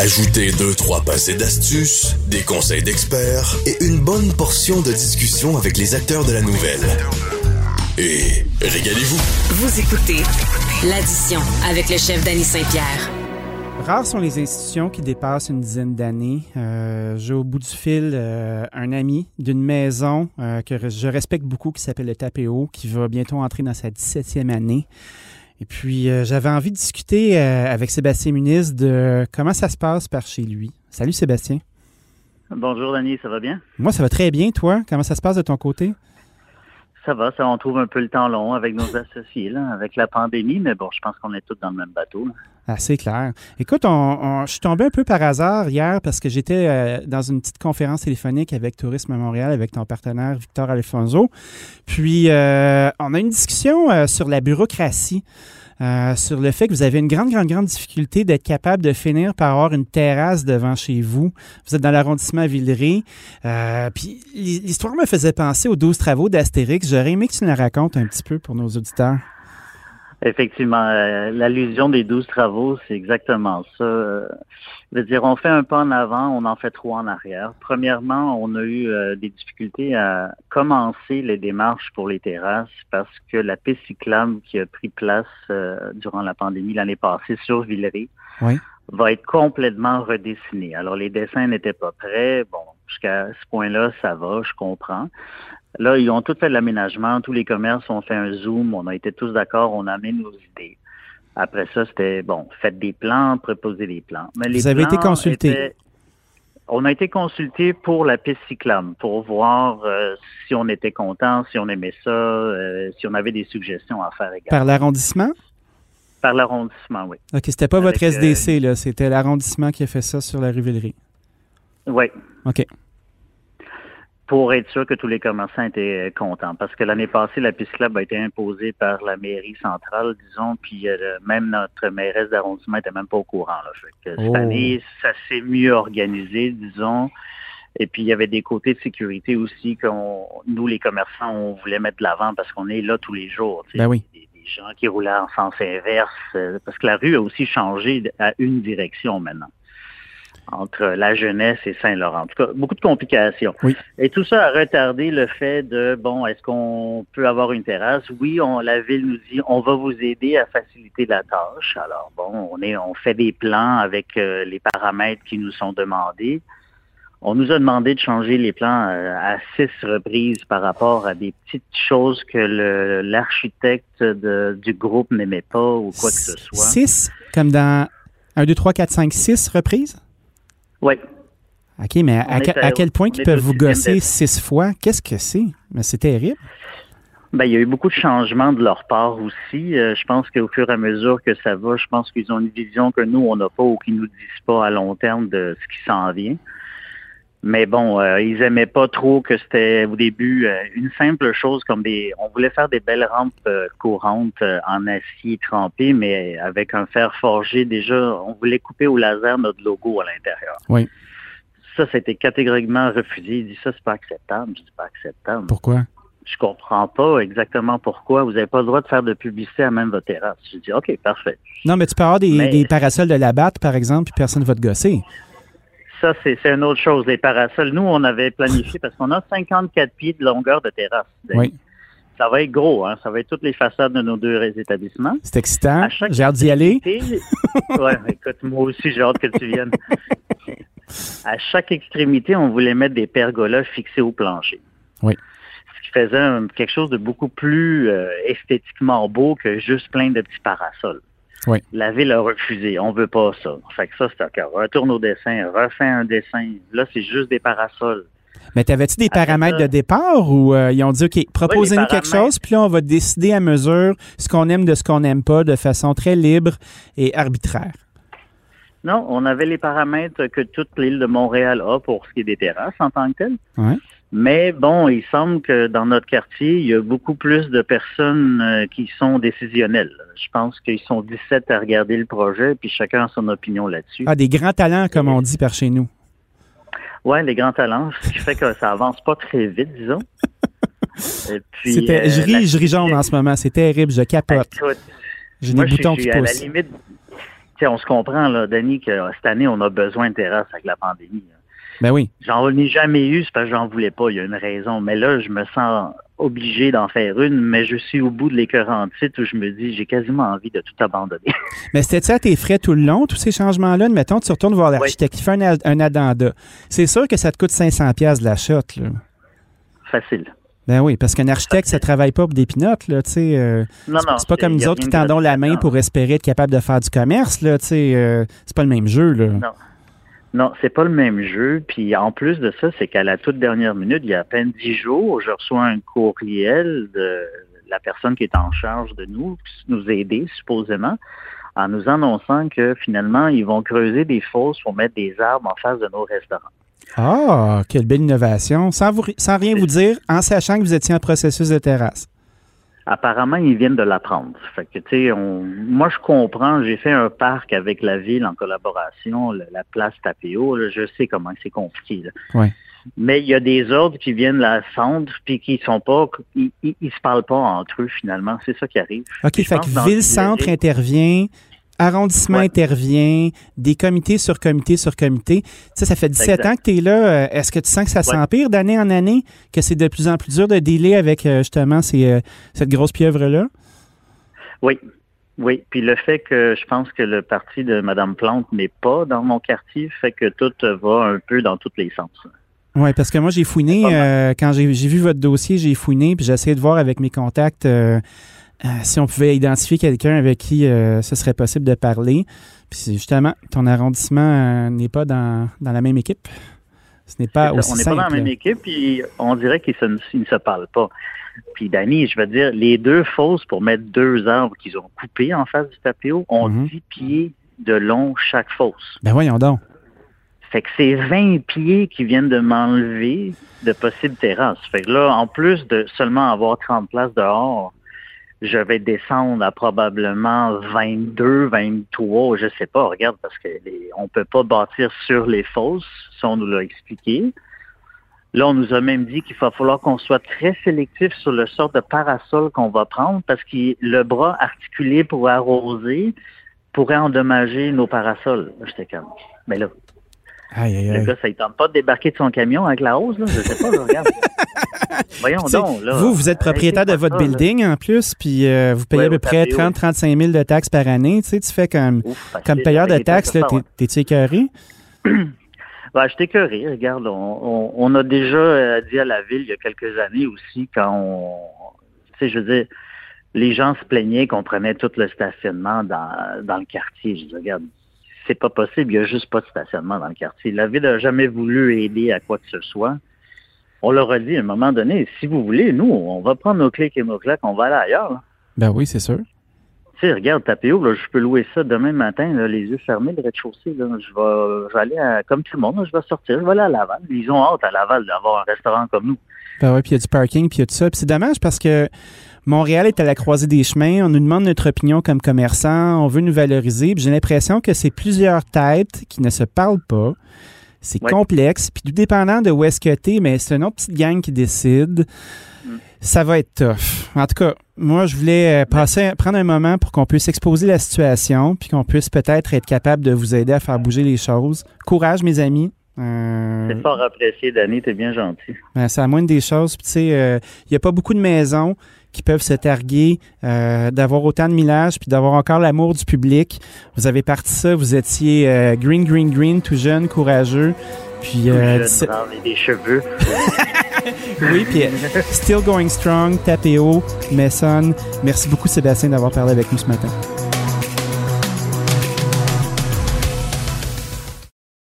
Ajoutez deux, trois passés d'astuces, des conseils d'experts et une bonne portion de discussion avec les acteurs de la nouvelle. Et régalez-vous. Vous écoutez l'addition avec le chef Danny Saint-Pierre. Rares sont les institutions qui dépassent une dizaine d'années. Euh, J'ai au bout du fil euh, un ami d'une maison euh, que je respecte beaucoup qui s'appelle le Tapéo, qui va bientôt entrer dans sa 17e année. Et puis, euh, j'avais envie de discuter euh, avec Sébastien Muniz de comment ça se passe par chez lui. Salut Sébastien. Bonjour Dani, ça va bien? Moi, ça va très bien, toi. Comment ça se passe de ton côté? Ça va, ça, on trouve un peu le temps long avec nos associés, là, avec la pandémie, mais bon, je pense qu'on est tous dans le même bateau. là. Assez clair. Écoute, on, on- je suis tombé un peu par hasard hier parce que j'étais euh, dans une petite conférence téléphonique avec Tourisme Montréal, avec ton partenaire Victor Alfonso. Puis, euh, on a une discussion euh, sur la bureaucratie, euh, sur le fait que vous avez une grande, grande, grande difficulté d'être capable de finir par avoir une terrasse devant chez vous. Vous êtes dans l'arrondissement à Villeray. Euh, puis, l'hi- l'histoire me faisait penser aux 12 travaux d'Astérix. J'aurais aimé que tu nous la racontes un petit peu pour nos auditeurs. Effectivement, euh, l'allusion des douze travaux, c'est exactement ça. Euh, je veux dire, on fait un pas en avant, on en fait trois en arrière. Premièrement, on a eu euh, des difficultés à commencer les démarches pour les terrasses parce que la piste cyclable qui a pris place durant la pandémie l'année passée sur Villeray Oui. va être complètement redessinée. Alors, les dessins n'étaient pas prêts. Bon, jusqu'à ce point-là, ça va, je comprends. Là, ils ont tout fait de l'aménagement, tous les commerces ont fait un zoom, on a été tous d'accord, on a amené nos idées. Après ça, c'était bon, faites des plans, proposez des plans. Mais les Vous avez été consulté. étaient- On a été consulté pour la piste cyclable, pour voir euh, si on était content, si on aimait ça, euh, si on avait des suggestions à faire également. Par l'arrondissement? Par l'arrondissement, oui. OK, c'était pas Avec, votre SDC, là. C'était l'arrondissement qui a fait ça sur la rue Villeray. Oui. OK. Pour être sûr que tous les commerçants étaient euh, contents. Parce que l'année passée, la piste club a été imposée par la mairie centrale, disons, puis euh, même notre mairesse d'arrondissement était même pas au courant. Là. Fait que Oh. Cette année, ça s'est mieux organisé, disons. Et puis, il y avait des côtés de sécurité aussi qu'on, nous, les commerçants, on voulait mettre de l'avant parce qu'on est là tous les jours. Ben oui. Des, des gens qui roulaient en sens inverse, euh, parce que la rue a aussi changé à une direction maintenant entre la jeunesse et Saint-Laurent. En tout cas, beaucoup de complications. Oui. Et tout ça a retardé le fait de, bon, est-ce qu'on peut avoir une terrasse? Oui, on, la ville nous dit, on va vous aider à faciliter la tâche. Alors, bon, on, est, on fait des plans avec euh, les paramètres qui nous sont demandés. On nous a demandé de changer les plans euh, à six reprises par rapport à des petites choses que l'architecte du groupe n'aimait pas ou quoi que ce soit. 6, comme dans 1, 2, 3, 4, 5, 6 reprises? Oui. OK, mais à, à- à quel point on ils est peuvent vous gosser six fois? Qu'est-ce que c'est? Mais c'est terrible. Ben, il y a eu beaucoup de changements de leur part aussi. Euh, je pense qu'au fur et à mesure que ça va, je pense qu'ils ont une vision que nous, on n'a pas ou qu'ils nous disent pas à long terme de ce qui s'en vient. Mais bon, euh, ils aimaient pas trop que c'était au début euh, une simple chose comme des. On voulait faire des belles rampes euh, courantes en acier trempé, mais avec un fer forgé. Déjà, on voulait couper au laser notre logo à l'intérieur. Oui. Ça, c'était catégoriquement refusé. Il dit ça, c'est pas acceptable. Je dis pas acceptable Pourquoi? je comprends pas exactement pourquoi vous n'avez pas le droit de faire de publicité à même votre terrasse. Je dis, OK, parfait. Non, mais tu peux avoir des, Mais- des parasols de la batte, par exemple, puis personne ne va te gosser. Ça, c'est une autre chose, les parasols. Nous, on avait planifié parce qu'on a 54 pieds de longueur de terrasse. Oui. Ça va être gros, hein? Ça va être toutes les façades de nos deux établissements. C'est excitant. J'ai hâte d'y aller. ouais, écoute, moi aussi, j'ai hâte que tu viennes. À chaque extrémité, on voulait mettre des pergolas fixés au plancher. Oui. Ce qui faisait quelque chose de beaucoup plus euh, esthétiquement beau que juste plein de petits parasols. Oui. La ville a refusé. On veut pas ça. Fait que ça, c'est OK. Retourne au dessin, refais un dessin. Là, c'est juste des parasols. Mais t'avais-tu des Après paramètres ça- de départ ou euh, ils ont dit, OK, proposez-nous quelque chose, puis là, on va décider à mesure ce qu'on aime de ce qu'on n'aime pas de façon très libre et arbitraire? Non, on avait les paramètres que toute l'île de Montréal a pour ce qui est des terrasses en tant que telles. Ouais. Mais bon, il semble que dans notre quartier, il y a beaucoup plus de personnes euh, qui sont décisionnelles. Je pense qu'ils sont 17 à regarder le projet, puis chacun a son opinion là-dessus. Ah, des grands talents, comme on dit par chez nous. Ouais, les grands talents, ce qui fait que ça avance pas très vite, disons. Et puis, euh, je ris, je ris jaune en ce moment. C'est terrible, je capote. J'ai des je boutons suis qui à la poussent. limite. On se comprend, là, Denis, que cette année, on a besoin de terrasse avec la pandémie. Ben oui. J'en ai jamais eu, c'est parce que j'en voulais pas, il y a une raison. Mais là, je me sens obligé d'en faire une, mais je suis au bout de l'écœurant titre où je me dis, j'ai quasiment envie de tout abandonner. Mais c'était-tu à tes frais tout le long, tous ces changements-là? Mettons, tu retournes voir l'architecte, il fait un, un addenda. C'est sûr que ça te coûte 500 pièces de la shot, là. Facile. Ben oui, parce qu'un architecte, ça travaille pas pour des pinottes, là, tu sais. Euh, non, non. C'est pas comme nous autres qui tendons la main pour espérer être capable de faire du commerce, là, tu sais. Euh, c'est pas le même jeu, là. Non. Non, c'est pas le même jeu. Puis en plus de ça, c'est qu'à la toute dernière minute, il y a à peine dix jours, je reçois un courriel de la personne qui est en charge de nous, nous aider supposément, en nous annonçant que finalement, ils vont creuser des fosses pour mettre des arbres en face de nos restaurants. Ah, quelle belle innovation. Sans, vous, sans rien vous dire, en sachant que vous étiez en processus de terrasse. Apparemment, ils viennent de l'apprendre. Fait que, tu sais, moi, je comprends. J'ai fait un parc avec la ville en collaboration, la place Tapéo. je sais comment c'est compliqué. Ouais. Mais il y a des ordres qui viennent la centre puis qui sont pas, ils, ils, se parlent pas entre eux finalement. C'est ça qui arrive. OK, fait que ville-centre intervient, arrondissement intervient, des comités sur comités sur comités. Ça, ça fait 17 ans que tu es là. Euh, est-ce que tu sens que ça s'empire d'année en année, que c'est de plus en plus dur de dealer avec euh, justement ces, euh, cette grosse pieuvre-là? Oui. Oui, puis le fait que je pense que le parti de Mme Plante n'est pas dans mon quartier fait que tout va un peu dans tous les sens. Oui, parce que moi, j'ai fouiné, quand j'ai vu votre dossier, j'ai fouiné, puis j'ai essayé de voir avec mes contacts euh, si on pouvait identifier quelqu'un avec qui euh, ce serait possible de parler. Puis justement, ton arrondissement euh, n'est pas dans, la même équipe. Ce n'est pas aussi On n'est pas dans la même équipe, puis on dirait qu'ils ne se, parlent pas. Puis Danny, je veux dire, les deux fosses pour mettre deux arbres qu'ils ont coupés en face du tapio ont 10 mhm. pieds de long chaque fosse. Ben voyons donc. Fait que c'est 20 pieds qui viennent de m'enlever de possibles terrasses. Fait que là, en plus de seulement avoir 30 places dehors, je vais descendre à probablement 22, 23, je sais pas, regarde, parce qu'on ne peut pas bâtir sur les fosses, ça on nous l'a expliqué. Là, on nous a même dit qu'il va falloir qu'on soit très sélectif sur le sort de parasol qu'on va prendre parce que le bras articulé pour arroser pourrait endommager nos parasols. J'étais comme, mais là, le gars, ça ne tente pas de débarquer de son camion avec la hausse, là. Je sais pas, regarde. Voyons donc, là. Vous, vous êtes propriétaire de votre building en plus, puis euh, vous payez à peu près 30-35 000 de taxes par année. Tu sais, tu fais comme, comme payeur de taxes, t'es-tu écœuré? Ben, je écœuré. Regarde, on, a déjà euh, dit à la ville il y a quelques années aussi, quand on. Tu sais, je veux dire, les gens se plaignaient qu'on prenait tout le stationnement dans, dans le quartier. Je dis, regarde, c'est pas possible, il n'y a juste pas de stationnement dans le quartier. La ville n'a jamais voulu aider à quoi que ce soit. On leur a dit à un moment donné, si vous voulez, nous, on va prendre nos clics et nos claques, on va aller ailleurs. Ben oui, c'est sûr. Tu sais, regarde, Tapéo, là, je peux louer ça demain matin, les yeux fermés, le rez-de-chaussée. Je vais, aller, à, comme tout le monde, je vais sortir, je vais aller à Laval. Ils ont hâte à Laval d'avoir un restaurant comme nous. Ben oui, puis il y a du parking, puis il y a tout ça. Puis c'est dommage parce que Montréal est à la croisée des chemins. On nous demande notre opinion comme commerçant. On veut nous valoriser. J'ai l'impression que c'est plusieurs têtes qui ne se parlent pas. C'est complexe. Puis tout dépendant de où est-ce que tu es, mais c'est une autre petite gang qui décide. Mm. Ça va être tough. En tout cas, moi, je voulais euh, passer, prendre un moment pour qu'on puisse exposer la situation, puis qu'on puisse peut-être être capable de vous aider à faire bouger les choses. Courage, mes amis. Euh, c'est fort apprécié, Danny, t'es bien gentil. Ben, c'est la moindre des choses. tu sais, il euh, n'y a pas beaucoup de maisons qui peuvent se targuer euh, d'avoir autant de millage puis d'avoir encore l'amour du public. Vous avez parti ça, vous étiez euh, green, green, green, tout jeune, courageux. Puis, euh, jeune, des cheveux. oui, puis Still Going Strong, Tapéo, Messon. Merci beaucoup Sébastien d'avoir parlé avec nous ce matin.